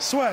Soit.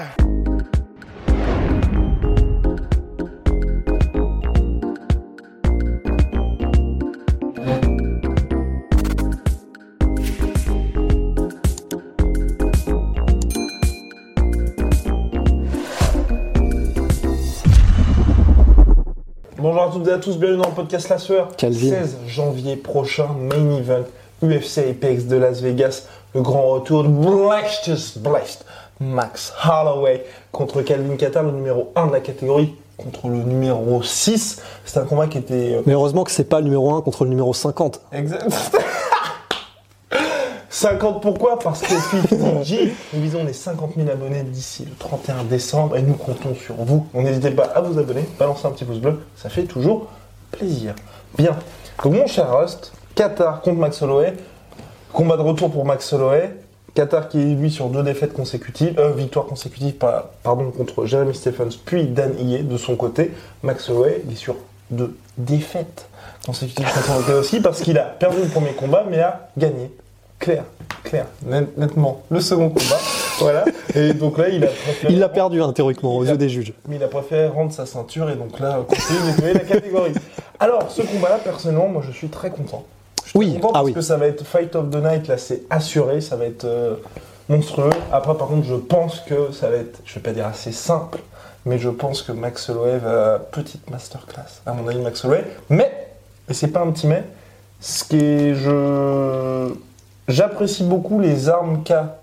Bonjour à toutes et à tous, bienvenue dans le podcast La Sueur. Calvin. 16 janvier prochain, main event UFC Apex de Las Vegas. Le grand retour de Blessed, Blessed Max Holloway contre Calvin Qatar, le numéro 1 de la catégorie, contre le numéro 6. C'est un combat qui était euh, Mais heureusement que c'est pas le numéro 1 contre le numéro 50. Exact. 50 pourquoi? Parce que FIFTG, nous visons les 50 000 abonnés d'ici le 31 décembre et nous comptons sur vous. Donc n'hésitez pas à vous abonner, balancer un petit pouce bleu, ça fait toujours plaisir. Bien. Donc mon cher Rust, Qatar contre Max Holloway. Combat de retour pour Max Holloway. Qatar qui est lui sur deux défaites consécutives, euh, victoires consécutives par- pardon, contre Jeremy Stephens puis Dan Ige de son côté. Max Holloway il est sur deux défaites consécutives contre aussi parce qu'il a perdu le premier combat mais a gagné. Clair, clair, net- nettement. Le second combat, voilà. Et donc là il a préféré Il l'a perdu hein, théoriquement aux Il a- yeux des juges. mais il a préféré rendre sa ceinture et donc là, continuer la catégorie. Alors, ce combat-là, personnellement, moi je suis très content. Je Oui, content ah parce oui. que ça va être Fight of the Night, là c'est assuré, ça va être euh, monstrueux. Après, par contre, je pense que ça va être, je vais pas dire assez simple, mais je pense que Max Holloway va, petite masterclass, à mon avis, Max Holloway. Mais, et c'est pas un petit mais, ce qui est, je, j'apprécie beaucoup les armes qu'a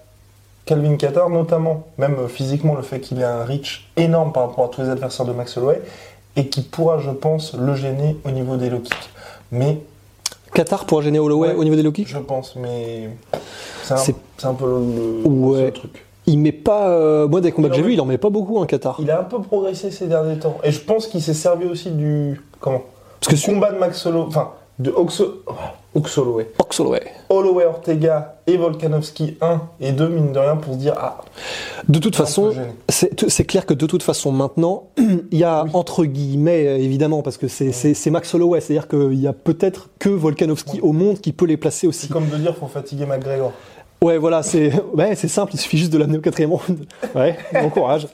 Calvin Qatar, notamment, même physiquement, le fait qu'il ait un reach énorme par rapport à tous les adversaires de Max Holloway, et qui pourra, je pense, le gêner au niveau des low kicks. Mais, Qatar pour gêner Holloway Ouais. au niveau des low kicks je pense, mais c'est un, peu le, Ouais. truc. Il met pas. euh, moi, des combats que j'ai vus, il en met pas beaucoup, un Qatar. Il a un peu progressé ces derniers temps, et je pense qu'il s'est servi aussi du comment Parce que combat de Max Holloway, enfin de Oxo, oh, Ox Holloway, Ortega et Volkanovski 1 et 2 mine de rien pour se dire ah De toute façon, c'est clair que de toute façon, maintenant, il y a entre guillemets, euh, évidemment, parce que c'est c'est- c'est Max Holloway, c'est-à-dire qu'il y a peut-être que Volkanovski au monde qui peut les placer aussi. c'est comme de dire faut fatiguer McGregor. Ouais, voilà, c'est ouais, c'est simple, il suffit juste de l'amener au quatrième round. Ouais, bon courage.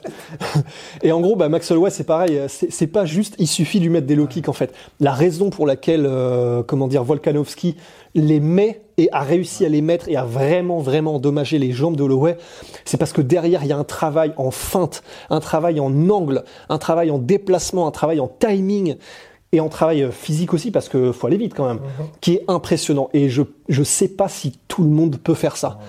Et en gros, bah, Max Holloway, c'est pareil, c'est c'est pas juste, il suffit de lui mettre des low kicks en fait. La raison pour laquelle, euh, comment dire, Volkanovski les met et a réussi à les mettre et a vraiment, vraiment endommagé les jambes de Holloway, c'est parce que derrière, il y a un travail en feinte, un travail en angle, un travail en déplacement, un travail en timing et en travail euh, physique aussi parce que faut aller vite quand même, qui est impressionnant. Et je je sais pas si tout le monde peut faire ça.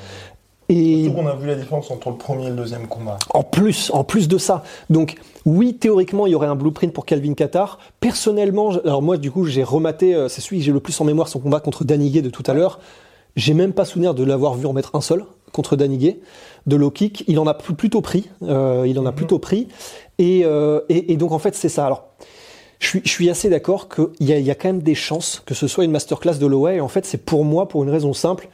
Et Surtout qu'on a vu la différence entre le premier et le deuxième combat. en plus, en plus de ça, donc oui, théoriquement, il y aurait un blueprint pour Calvin Qatar. Personnellement, alors moi, du coup, j'ai rematé, euh, c'est celui que j'ai le plus en mémoire, son combat contre Daniguet de tout à l'heure. J'ai même pas souvenir de l'avoir vu en mettre un seul contre Daniguet de low kick. Il en a pl- plutôt pris, euh, il en a plutôt pris. Et, euh, et, et donc en fait, c'est ça. Alors, je suis, je suis assez d'accord qu'il y a, y a quand même des chances que ce soit une masterclass de Holloway. Et en fait, c'est pour moi, pour une raison simple,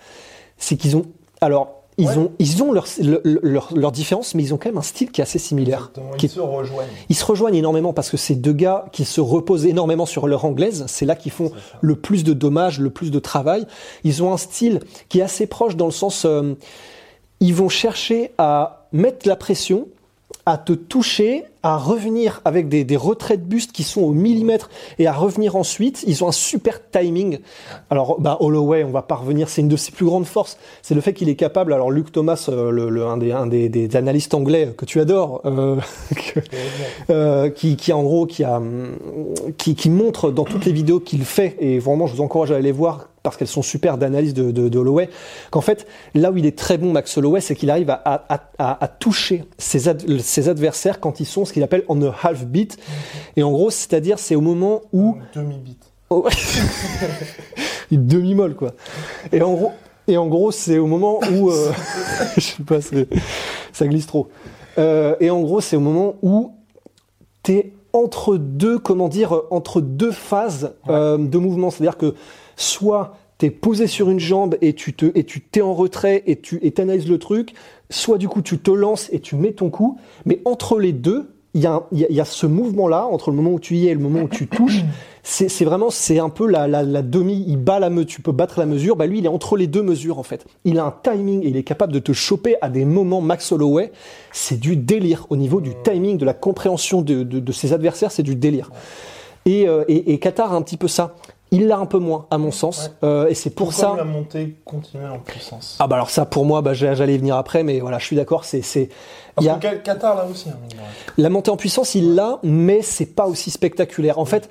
c'est qu'ils ont, alors, ils Ouais. ont, ils ont leur, leur, leur, leur différence, mais ils ont quand même un style qui est assez similaire. Qui Ils est- se rejoignent. ils se rejoignent énormément parce que c'est deux gars qui se reposent énormément sur leur anglaise. C'est là qu'ils font le plus de dommages, le plus de travail. Ils ont un style qui est assez proche dans le sens, euh, ils vont chercher à mettre la pression, à te toucher, à revenir avec des, des retraits de buste qui sont au millimètre et à revenir ensuite. Ils ont un super timing. Alors, bah, Holloway, on va pas revenir, c'est une de ses plus grandes forces. C'est le fait qu'il est capable. Alors, Luc Thomas, euh, le, le- un, des, un des, des analystes anglais que tu adores, euh, que- euh, qui, qui en gros qui a qui, qui montre dans toutes les vidéos qu'il fait et vraiment je vous encourage à aller voir parce qu'elles sont super d'analyse de, de, de Holloway qu'en fait là où il est très bon Max Holloway c'est qu'il arrive à, à, à, à toucher ses, ad- ses adversaires quand ils sont ce qu'il appelle on a half beat et en gros c'est-à-dire c'est au moment où Demi-bit. Oh, demi-molle quoi. Et en gros, Et en gros, c'est au moment où, euh, je sais pas, ça glisse trop. Euh, et en gros, c'est au moment où t'es entre deux, comment dire, euh, entre deux phases euh, de mouvement. C'est-à-dire que soit t'es posé sur une jambe et tu te, et tu t'es en retrait et tu et t'analyses le truc, soit du coup tu te lances et tu mets ton coup. Mais entre les deux, il y a, y a- y a ce mouvement-là entre le moment où tu y es et le moment où tu touches. C'est vraiment, c'est un peu la, la, la demi. Il bat la tu peux battre la mesure. Bah lui, il est entre les deux mesures en fait. Il a un timing et il est capable de te choper à des moments. Max Holloway, c'est du délire au niveau du timing, de la compréhension de, de, de ses adversaires, c'est du délire. Et, euh, et, et Qatar a un petit peu ça. Il l'a un peu moins, à mon sens. Euh, et c'est pour Pourquoi ça. la montée en puissance? Ah bah alors ça pour moi, bah, j'allais y venir après, mais voilà, je suis d'accord. C'est c'est il Parce y a Qatar là aussi. hein, la montée en puissance, il l'a, mais c'est pas aussi spectaculaire. En fait,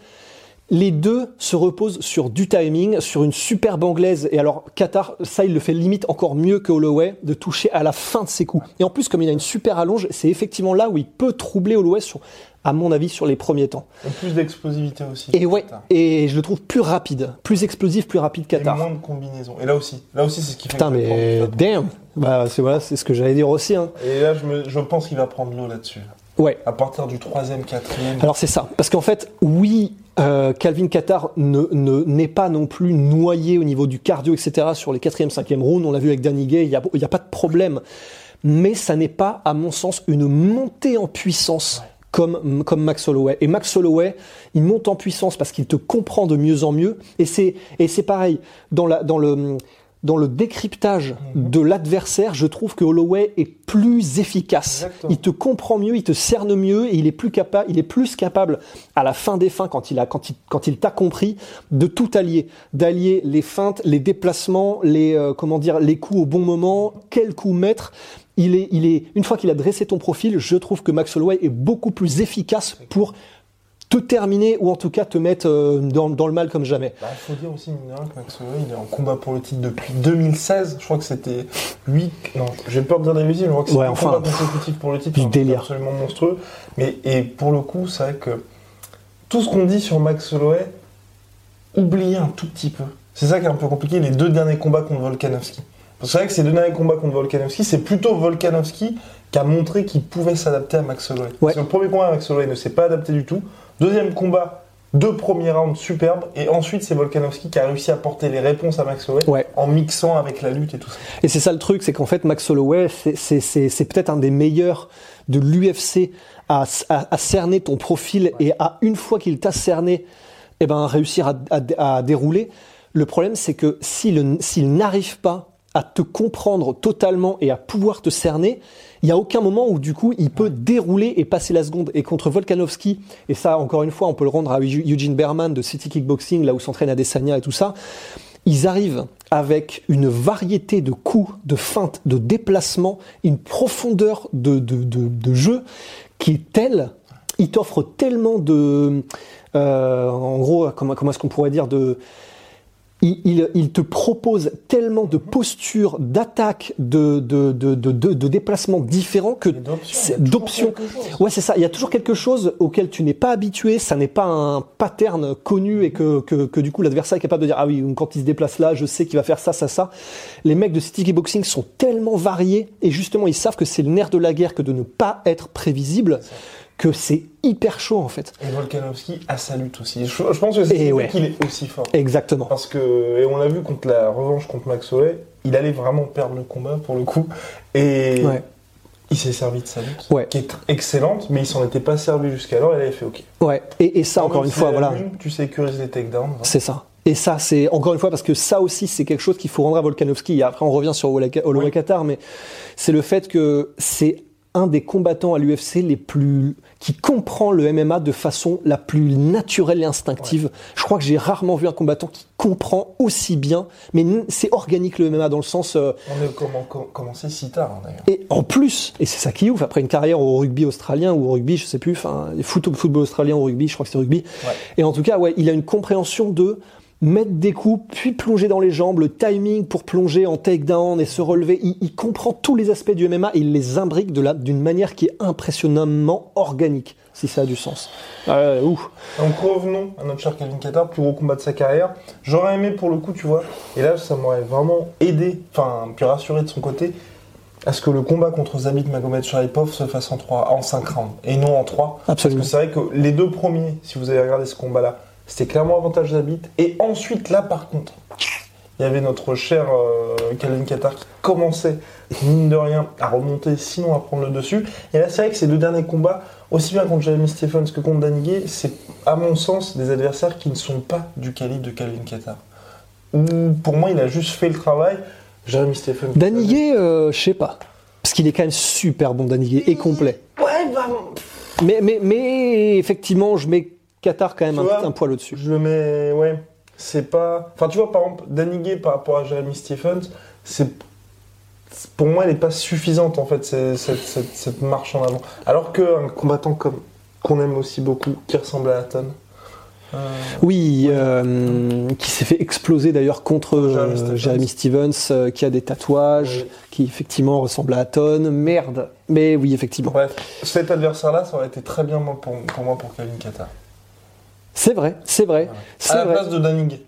les deux se reposent sur du timing, sur une superbe anglaise. Et alors, Qatar, ça, il le fait limite encore mieux que Holloway, de toucher à la fin de ses coups. Et en plus, comme il a une super allonge, c'est effectivement là où il peut troubler Holloway, sur, à mon avis, sur les premiers temps. Et plus d'explosivité aussi. Et ouais, Qatar. et je le trouve plus rapide, plus explosif, plus rapide Et Qatar. moins de combinaisons. Et là aussi, là aussi c'est ce qui fait. Putain, mais prendre- damn bah, c'est voilà, c'est ce que j'allais dire aussi. Hein. Et là, je, me- je pense qu'il va prendre l'eau là-dessus. Ouais. À partir du troisième, quatrième. Alors c'est ça, parce qu'en fait, oui, euh, Calvin Qatar ne ne- n'est pas non plus noyé au niveau du cardio, etc. Sur les quatrième, cinquième rounds, on l'a vu avec Danny Gay, il y a, il y a pas de problème, mais ça n'est pas, à mon sens, une montée en puissance. Comme, comme Max Holloway. Et Max Holloway, il monte en puissance parce qu'il te comprend de mieux en mieux. Et c'est, et c'est pareil, dans, la, dans, le, dans le décryptage de l'adversaire, je trouve que Holloway est plus efficace. Exactement. Il te comprend mieux, il te cerne mieux et il est plus capable, il est plus capable à la fin des fins quand il a, quand il, quand il t'a compris, de tout allier, d'allier les feintes, les déplacements, les, euh, comment dire, les coups au bon moment, quel coup mettre. Il est, il est, une fois qu'il a dressé ton profil, je trouve que Max Holloway est beaucoup plus efficace pour te terminer ou en tout cas te mettre euh, dans, dans le mal comme jamais. Bah, Il faut dire aussi, mine que Max Holloway, il est en combat pour le titre depuis 2016. Je crois que c'était 8. Non, j'ai peur de dire des bêtises, mais je crois que c'est Ouais, un enfin, combat consécutif pour le titre. délire. absolument monstrueux. Mais, et pour le coup, c'est vrai que tout ce qu'on dit sur Max Holloway, oubliez un tout petit peu. C'est ça qui est un peu compliqué, les deux derniers combats contre Volkanovski. C'est vrai que ces deux derniers combats contre Volkanovski, c'est plutôt Volkanovski qui a montré qu'il pouvait s'adapter à Max Holloway. Ouais. Parce que le premier combat, Max Holloway ne s'est pas adapté du tout. Deuxième combat, deux premiers rounds superbes. Et ensuite, c'est Volkanovski qui a réussi à porter les réponses à Max Holloway Ouais. en mixant avec la lutte et tout ça. Et c'est ça le truc, c'est qu'en fait Max Holloway, c'est- c'est c'est- c'est peut-être un des meilleurs de l'UFC à, à, à cerner ton profil et à une fois qu'il t'a cerné, eh ben réussir à, à- à dérouler. Le problème, c'est que s'il n'arrive pas à te comprendre totalement et à pouvoir te cerner, il n'y a aucun moment où du coup il peut dérouler et passer la seconde. Et contre Volkanovski, et ça encore une fois on peut le rendre à Eugene Berman de City Kickboxing, là où s'entraîne Adesanya et tout ça, ils arrivent avec une variété de coups, de feintes, de déplacements, une profondeur de, de, de, de jeu qui est telle, ils t'offrent tellement de... euh, en gros, comment, comment est-ce qu'on pourrait dire de... Il, il, il te propose tellement de postures, d'attaques, de, de, de, de, de, de déplacements différents que d'options, c'est- il y a toujours d'options. quelque chose. Ouais, c'est ça. Il y a toujours quelque chose auquel tu n'es pas habitué. Ça n'est pas un pattern connu et que, que, que du coup l'adversaire est capable de dire ah oui quand il se déplace là, je sais qu'il va faire ça, ça, ça. Les mecs de City Boxing sont tellement variés et justement ils savent que c'est le nerf de la guerre que de ne pas être prévisible, que c'est hyper chaud en fait. Et Volkanovski a sa lutte aussi. Je, je pense que c'est ouais. qu'il est aussi fort. Exactement. Parce que, et on l'a vu contre la revanche contre Max Holloway, il allait vraiment perdre le combat pour le coup. Et Ouais. il s'est servi de sa lutte, Ouais. qui est excellente, mais il s'en était pas servi jusqu'alors, il avait fait OK. Ouais. Et, et ça encore une fois, voilà. lune, tu sécurises les takedowns. hein. C'est ça. Et ça, c'est encore une fois parce que ça aussi, c'est quelque chose qu'il faut rendre à Volkanovski. Et après, on revient sur Holloway Oui. Qatar, mais c'est le fait que c'est un des combattants à l'UFC les plus qui comprend le MMA de façon la plus naturelle et instinctive. Je crois que j'ai rarement vu un combattant qui comprend aussi bien, mais c'est organique le MMA dans le sens euh, On a comment- com- commencé si tard hein, d'ailleurs. et en plus, et c'est ça qui est ouf, après une carrière au rugby australien ou au rugby, je sais plus, enfin, foot, football australien ou rugby, je crois que c'est rugby. Ouais. Et en tout cas, ouais, il a une compréhension de mettre des coups, puis plonger dans les jambes, le timing pour plonger en takedown et se relever. Il, il comprend tous les aspects du MMA et il les imbrique d'une manière qui est impressionnamment organique, si ça a du sens. Euh, ouh. Donc revenons à notre cher Kevin Qatar, plus gros combat de sa carrière. J'aurais aimé pour le coup, tu vois, et là ça m'aurait vraiment aidé, enfin, puis rassuré de son côté, à ce que le combat contre Zabit Magomed Sharipov se fasse en 3, en 5 rounds, et non en 3. Absolument. Parce que c'est vrai que les deux premiers, si vous avez regardé ce combat-là, c'était clairement avantage Zabit. Et ensuite, là par contre, il y avait notre cher euh, Kevin Qatar qui commençait, mine de rien, à remonter, sinon à prendre le dessus. Et là, c'est vrai que ces deux derniers combats, aussi bien contre Jeremy Stephens que contre Gay, c'est à mon sens des adversaires qui ne sont pas du calibre de Calvin Qatar. Ou pour moi, il a juste fait le travail. Jeremy Stephens. Daniguet, euh, je sais pas. Parce qu'il est quand même super bon, Daniguet, et complet. Ouais, bah, Mais, mais, mais effectivement, je mets Qatar quand même un, un poil au-dessus. Je le mets, ouais. C'est pas. Enfin, tu vois, par exemple, Danny Gay par rapport à Jeremy Stephens, c'est. Pour moi, elle n'est pas suffisante en fait, cette, cette- cette marche en avant. Alors qu'un combattant comme qu'on aime aussi beaucoup, qui ressemble à Hatton. euh, Oui, euh, qui s'est fait exploser d'ailleurs contre Jeremy euh, Stephens. Jeremy Stevens, euh, qui a des tatouages, Oui. qui effectivement ressemble à Hatton. Merde. Mais oui, effectivement. Bref, cet adversaire-là, ça aurait été très bien pour, pour moi pour Kevin Qatar. C'est vrai, c'est vrai. C'est À la vrai. place de Danny Gay.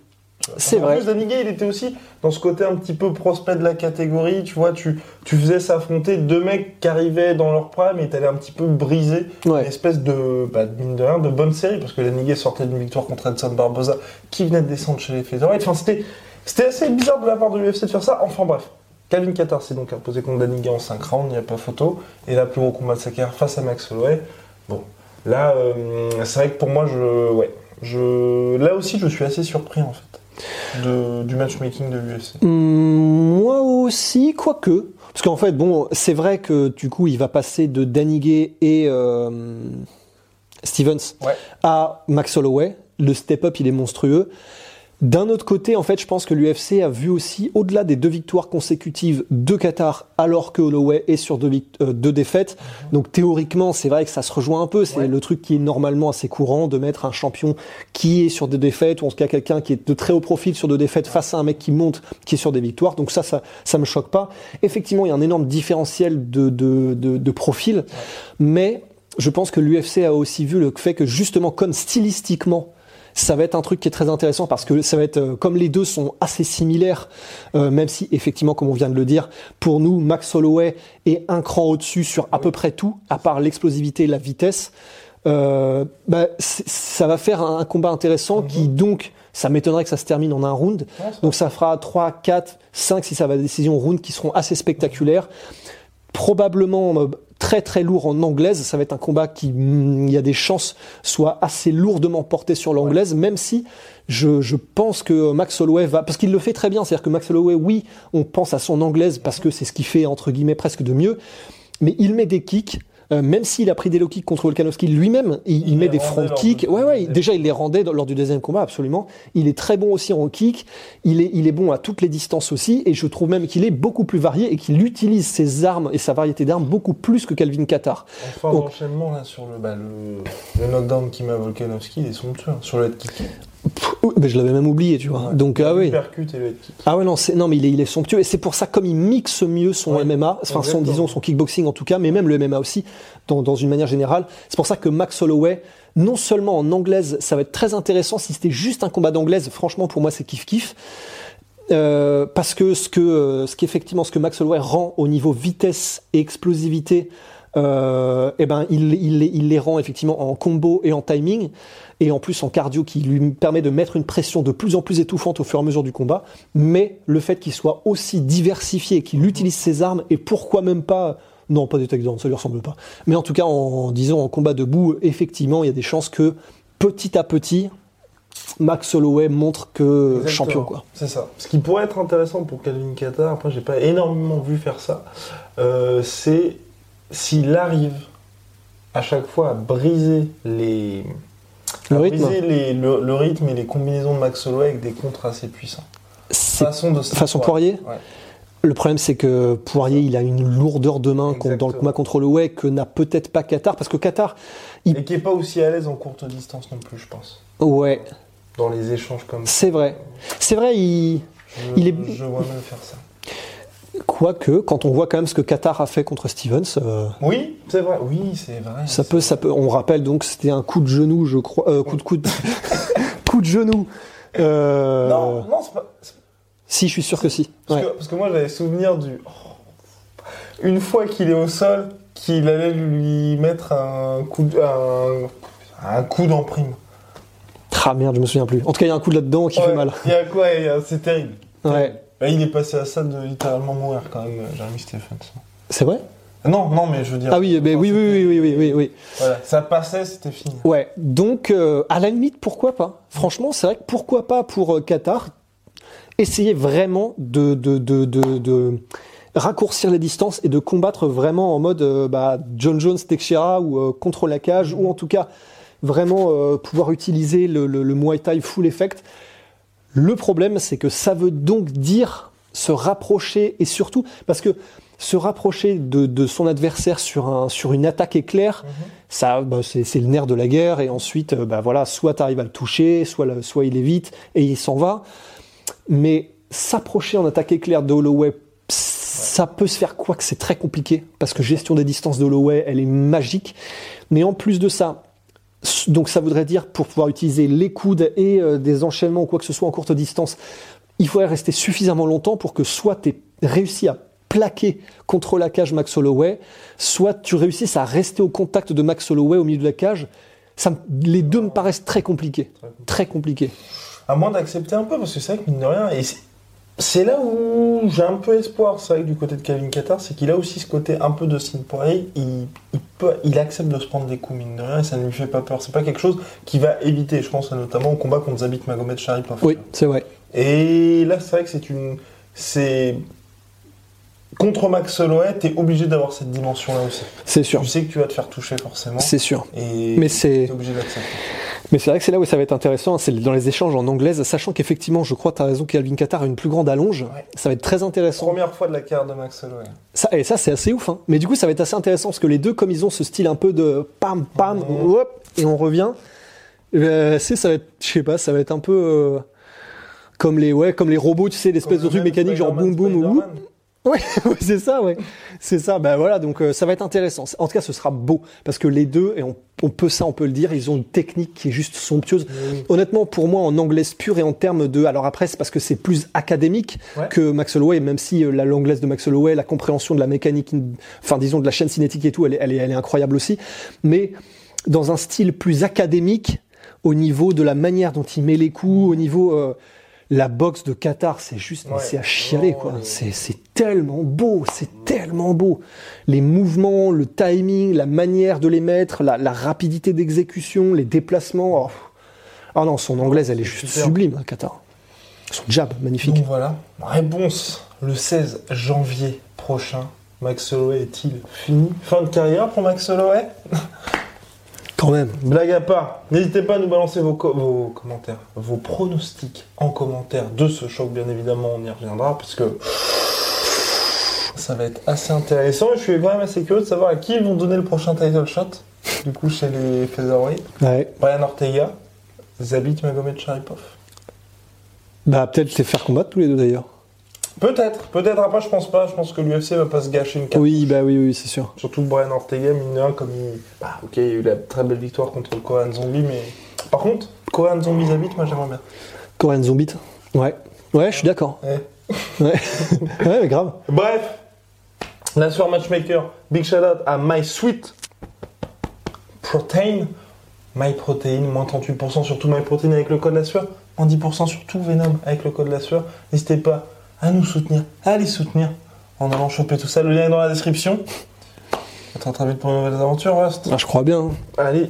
C'est en vrai. plus, Danny Gay, il était aussi dans ce côté un petit peu prospect de la catégorie. Tu vois, tu, tu faisais s'affronter deux mecs qui arrivaient dans leur prime et t'allais un petit peu briser Ouais. une espèce de, bah, mine de rien, de bonne série. Parce que Gay sortait d'une victoire contre Edson Barboza qui venait de descendre chez les featherweight. Enfin, c'était, c'était assez bizarre de la part de l'UFC de faire ça. Enfin, bref. Calvin Qatar s'est donc imposé contre Gay en 5 rounds, il n'y a pas photo. Et là, plus gros combat de sa carrière face à Max Holloway. Bon, là, euh, c'est vrai que pour moi, je, ouais, je, là aussi, je suis assez surpris en fait de, du matchmaking de l'UFC. Hum, moi aussi, quoique. Parce qu'en fait, bon, c'est vrai que du coup, il va passer de Daniguet et euh, Stevens Ouais. à Max Holloway. Le step-up, il est monstrueux. D'un autre côté, en fait, je pense que l'UFC a vu aussi, au-delà des deux victoires consécutives de Qatar, alors que Holloway est sur deux, euh, deux défaites. Donc théoriquement, c'est vrai que ça se rejoint un peu. C'est Ouais. le truc qui est normalement assez courant de mettre un champion qui est sur des défaites, ou en tout cas quelqu'un qui est de très haut profil sur deux défaites face à un mec qui monte, qui est sur des victoires. Donc ça, ça, ça me choque pas. Effectivement, il y a un énorme différentiel de, de, de, de profil, mais je pense que l'UFC a aussi vu le fait que justement, comme stylistiquement, ça va être un truc qui est très intéressant parce que ça va être euh, comme les deux sont assez similaires, euh, même si effectivement, comme on vient de le dire, pour nous, Max Holloway est un cran au-dessus sur à peu près tout, à part l'explosivité et la vitesse. Euh, bah, ça va faire un, un combat intéressant qui donc, ça m'étonnerait que ça se termine en un round. Donc ça fera 3, 4, 5 si ça va à décision round qui seront assez spectaculaires probablement très très lourd en anglaise. Ça va être un combat qui, mm, il y a des chances, soit assez lourdement porté sur l'anglaise, même si je, je pense que Max Holloway va, parce qu'il le fait très bien. C'est-à-dire que Max Holloway, oui, on pense à son anglaise parce que c'est ce qu'il fait entre guillemets presque de mieux, mais il met des kicks. Euh, même s'il a pris des low kicks contre Volkanovski lui-même, il, il Il met des front kicks. Ouais, ouais, déjà il les rendait dans- lors du deuxième combat, absolument. Il est très bon aussi en kick. Il est, il est bon à toutes les distances aussi. Et je trouve même qu'il est beaucoup plus varié et qu'il utilise ses armes et sa variété d'armes beaucoup plus que Calvin Qatar. Enfin, Donc- d'enchaînement là sur le, bah, le, le knockdown qui m'a Volkanovski, il est somptueux. hein, sur le head kick. Oh, je l'avais même oublié, tu vois. Ouais. Donc, ah oui. Percute et le. Ah ouais, non, c'est, non, mais il est, il est somptueux. Et c'est pour ça, comme il mixe mieux son Ouais, MMA, enfin, son, disons, son kickboxing en tout cas, mais même le MMA aussi, dans, dans une manière générale. C'est pour ça que Max Holloway, non seulement en anglaise, ça va être très intéressant. Si c'était juste un combat d'anglaise, franchement, pour moi, c'est kiff-kiff. Euh, parce que ce que, euh, ce qu'effectivement, ce que Max Holloway rend au niveau vitesse et explosivité, euh, eh ben, il, il, les- il les rend effectivement en combo et en timing, et en plus en cardio qui lui permet de mettre une pression de plus en plus étouffante au fur et à mesure du combat. Mais le fait qu'il soit aussi diversifié, qu'il utilise ses armes, et pourquoi même pas, non, pas des takedowns, ça lui ressemble pas. Mais en tout cas, en, disons en combat debout, effectivement, il y a des chances que petit à petit, Max Holloway montre que Exactement. champion, quoi. C'est ça. Ce qui pourrait être intéressant pour Calvin Qatar, après j'ai pas énormément vu faire ça, euh, c'est s'il arrive à chaque fois à briser les, Le à rythme. briser les- le, le rythme et les combinaisons de Max Holloway avec des contres assez puissants. Façon de façon Poirier Ouais. Le problème, c'est que Poirier, il a une lourdeur de main dans le combat contre Holloway que n'a peut-être pas Qatar, parce que Qatar, Et qui est pas aussi à l'aise en courte distance non plus, je pense. ouais, dans les échanges comme ça. C'est vrai. C'est vrai, il... Je, Il est- je vois même faire ça. Quoique, quand on voit quand même ce que Qatar a fait contre Stevens, euh, Oui, c'est vrai. Oui, c'est vrai. ça peut, ça peut. On rappelle donc, c'était un coup de genou, je crois, euh, coup de coup de, coup de genou. Euh, Non, non, c'est pas. Si, je suis sûr que si. Parce, Ouais. que, parce que moi, j'avais souvenir du. oh. Une fois qu'il est au sol, qu'il allait lui mettre un coup de- un, un coup d'emprime. Ah merde, je me souviens plus. En tout cas, il y a un coup là-dedans qui fait mal. Il y a quoi C'est terrible. Ouais. Là, il est passé à ça de littéralement mourir quand même, Jeremy Stephens. C'est vrai? Non, non, mais je veux dire. Ah oui, ben oui, oui, oui, oui, oui, oui, oui. Voilà, ça passait, c'était fini. Ouais, donc euh, à la limite, pourquoi pas? Franchement, c'est vrai que pourquoi pas pour euh, Qatar? Essayer vraiment de, de, de, de, de raccourcir les distances et de combattre vraiment en mode euh, bah, John Jones, Teixeira ou contre la cage ou en tout cas vraiment pouvoir utiliser le, le, le Muay Thai full effect. Le problème, c'est que ça veut donc dire se rapprocher et surtout parce que se rapprocher de, de son adversaire sur, un, sur une attaque éclair, ça, bah, c'est le nerf de la guerre. Et ensuite, euh, bah, voilà, soit tu arrives à le toucher, soit, il évite et il s'en va. Mais s'approcher en attaque éclair de Holloway, ça peut se faire quoi que c'est très compliqué parce que gestion des distances de Holloway, elle est magique. Mais en plus de ça, donc ça voudrait dire pour pouvoir utiliser les coudes et euh, des enchaînements ou quoi que ce soit en courte distance, il faudrait rester suffisamment longtemps pour que soit tu réussi à plaquer contre la cage Max Holloway, soit tu réussisses à rester au contact de Max Holloway au milieu de la cage. Ça, les deux me paraissent très compliqués. Très compliqués. À moins d'accepter un peu, parce que c'est vrai que mine de rien, et c'est- là où j'ai un peu espoir, c'est vrai que du côté de Calvin Qatar, c'est qu'il a aussi ce côté un peu de Sin Poirier, il, il, peut, il accepte de se prendre des coups, mine de rien, et ça ne lui fait pas peur. C'est pas quelque chose qu'il va éviter, je pense notamment au combat contre Zabit Magomed Sharipov. Oui, c'est vrai. Et là, c'est vrai que c'est une. C'est. Contre Max Holloway, t'es obligé d'avoir cette dimension-là aussi. C'est sûr. Tu sais que tu vas te faire toucher forcément. C'est sûr. Et Mais c'est- t'es obligé d'accepter. Mais c'est vrai que c'est là où ça va être intéressant, c'est dans les échanges en anglaise, sachant qu'effectivement, je crois, tu as raison, qu'Alvin Qatar a une plus grande allonge. Ouais. Ça va être très intéressant. Première fois de la carrière de Max Holloway. Ça, et ça, c'est assez ouf. Hein. Mais du coup, ça va être assez intéressant parce que les deux, comme ils ont ce style un peu de pam, pam, hop, et on revient, euh, c'est, ça va être, je sais pas, ça va être un peu euh, comme les, ouais, comme les robots, tu sais, l'espèce de truc mécanique, genre boum, boum, ou Ouais, c'est ça, ouais. C'est ça, bah voilà, donc euh, ça va être intéressant. En tout cas, ce sera beau, parce que les deux, et on, on peut ça, on peut le dire, ils ont une technique qui est juste somptueuse. Oui. Honnêtement, pour moi, en anglaise pure et en termes de... Alors après, c'est parce que c'est plus académique Ouais. que Max Holloway, même si euh, la l'anglaise de Max Holloway, la compréhension de la mécanique, enfin disons de la chaîne cinétique et tout, elle est, elle est, elle est incroyable aussi. Mais dans un style plus académique, au niveau de la manière dont il met les coups, au niveau... euh, la boxe de Qatar, c'est juste, Ouais. c'est à chialer, Oh, quoi. les- C'est tellement beau, c'est tellement beau. Les mouvements, le timing, la manière de les mettre, la, la rapidité d'exécution, les déplacements. Oh. Ah non, son anglaise, elle est juste super. sublime, hein, Qatar. Son jab, magnifique. Donc voilà, réponse le 16 janvier prochain. Max Holloway est-il fini? Fin de carrière pour Max Holloway? Quand même. Blague à part, n'hésitez pas à nous balancer vos, co- vos commentaires, vos pronostics en commentaire de ce choc, bien évidemment, on y reviendra, parce que ça va être assez intéressant. Et je suis quand même assez curieux de savoir à qui ils vont donner le prochain title shot, du coup, chez les featherweight. Ouais. Brian Ortega, Zabit Magomed Sharipov. Bah, peut-être les faire combattre tous les deux d'ailleurs. Peut-être, peut-être après, je pense pas. Je pense que l'UFC va pas se gâcher une carte. Oui, bah oui, oui, c'est sûr. Surtout Brian Ortega, mine comme il. Bah, ok, il y a eu la très belle victoire contre Kohan Zombie, mais. Par contre, Kohan Zombie Zabit, moi j'aimerais bien. Korean Zombie. Ouais. Ouais, je suis d'accord. Ouais. Ouais. ouais, mais grave. Bref, la soirée matchmaker, big shout out à My Sweet Protein. My Protein, moins 38% sur tout My Protein avec le code la sueur, moins 10% sur tout Venom avec le code la sueur. N'hésitez pas à nous soutenir, à les soutenir en allant choper tout ça. Le lien est dans la description. Très très vite pour de nouvelles aventures, Rust. Ah, je crois bien. hein. Allez,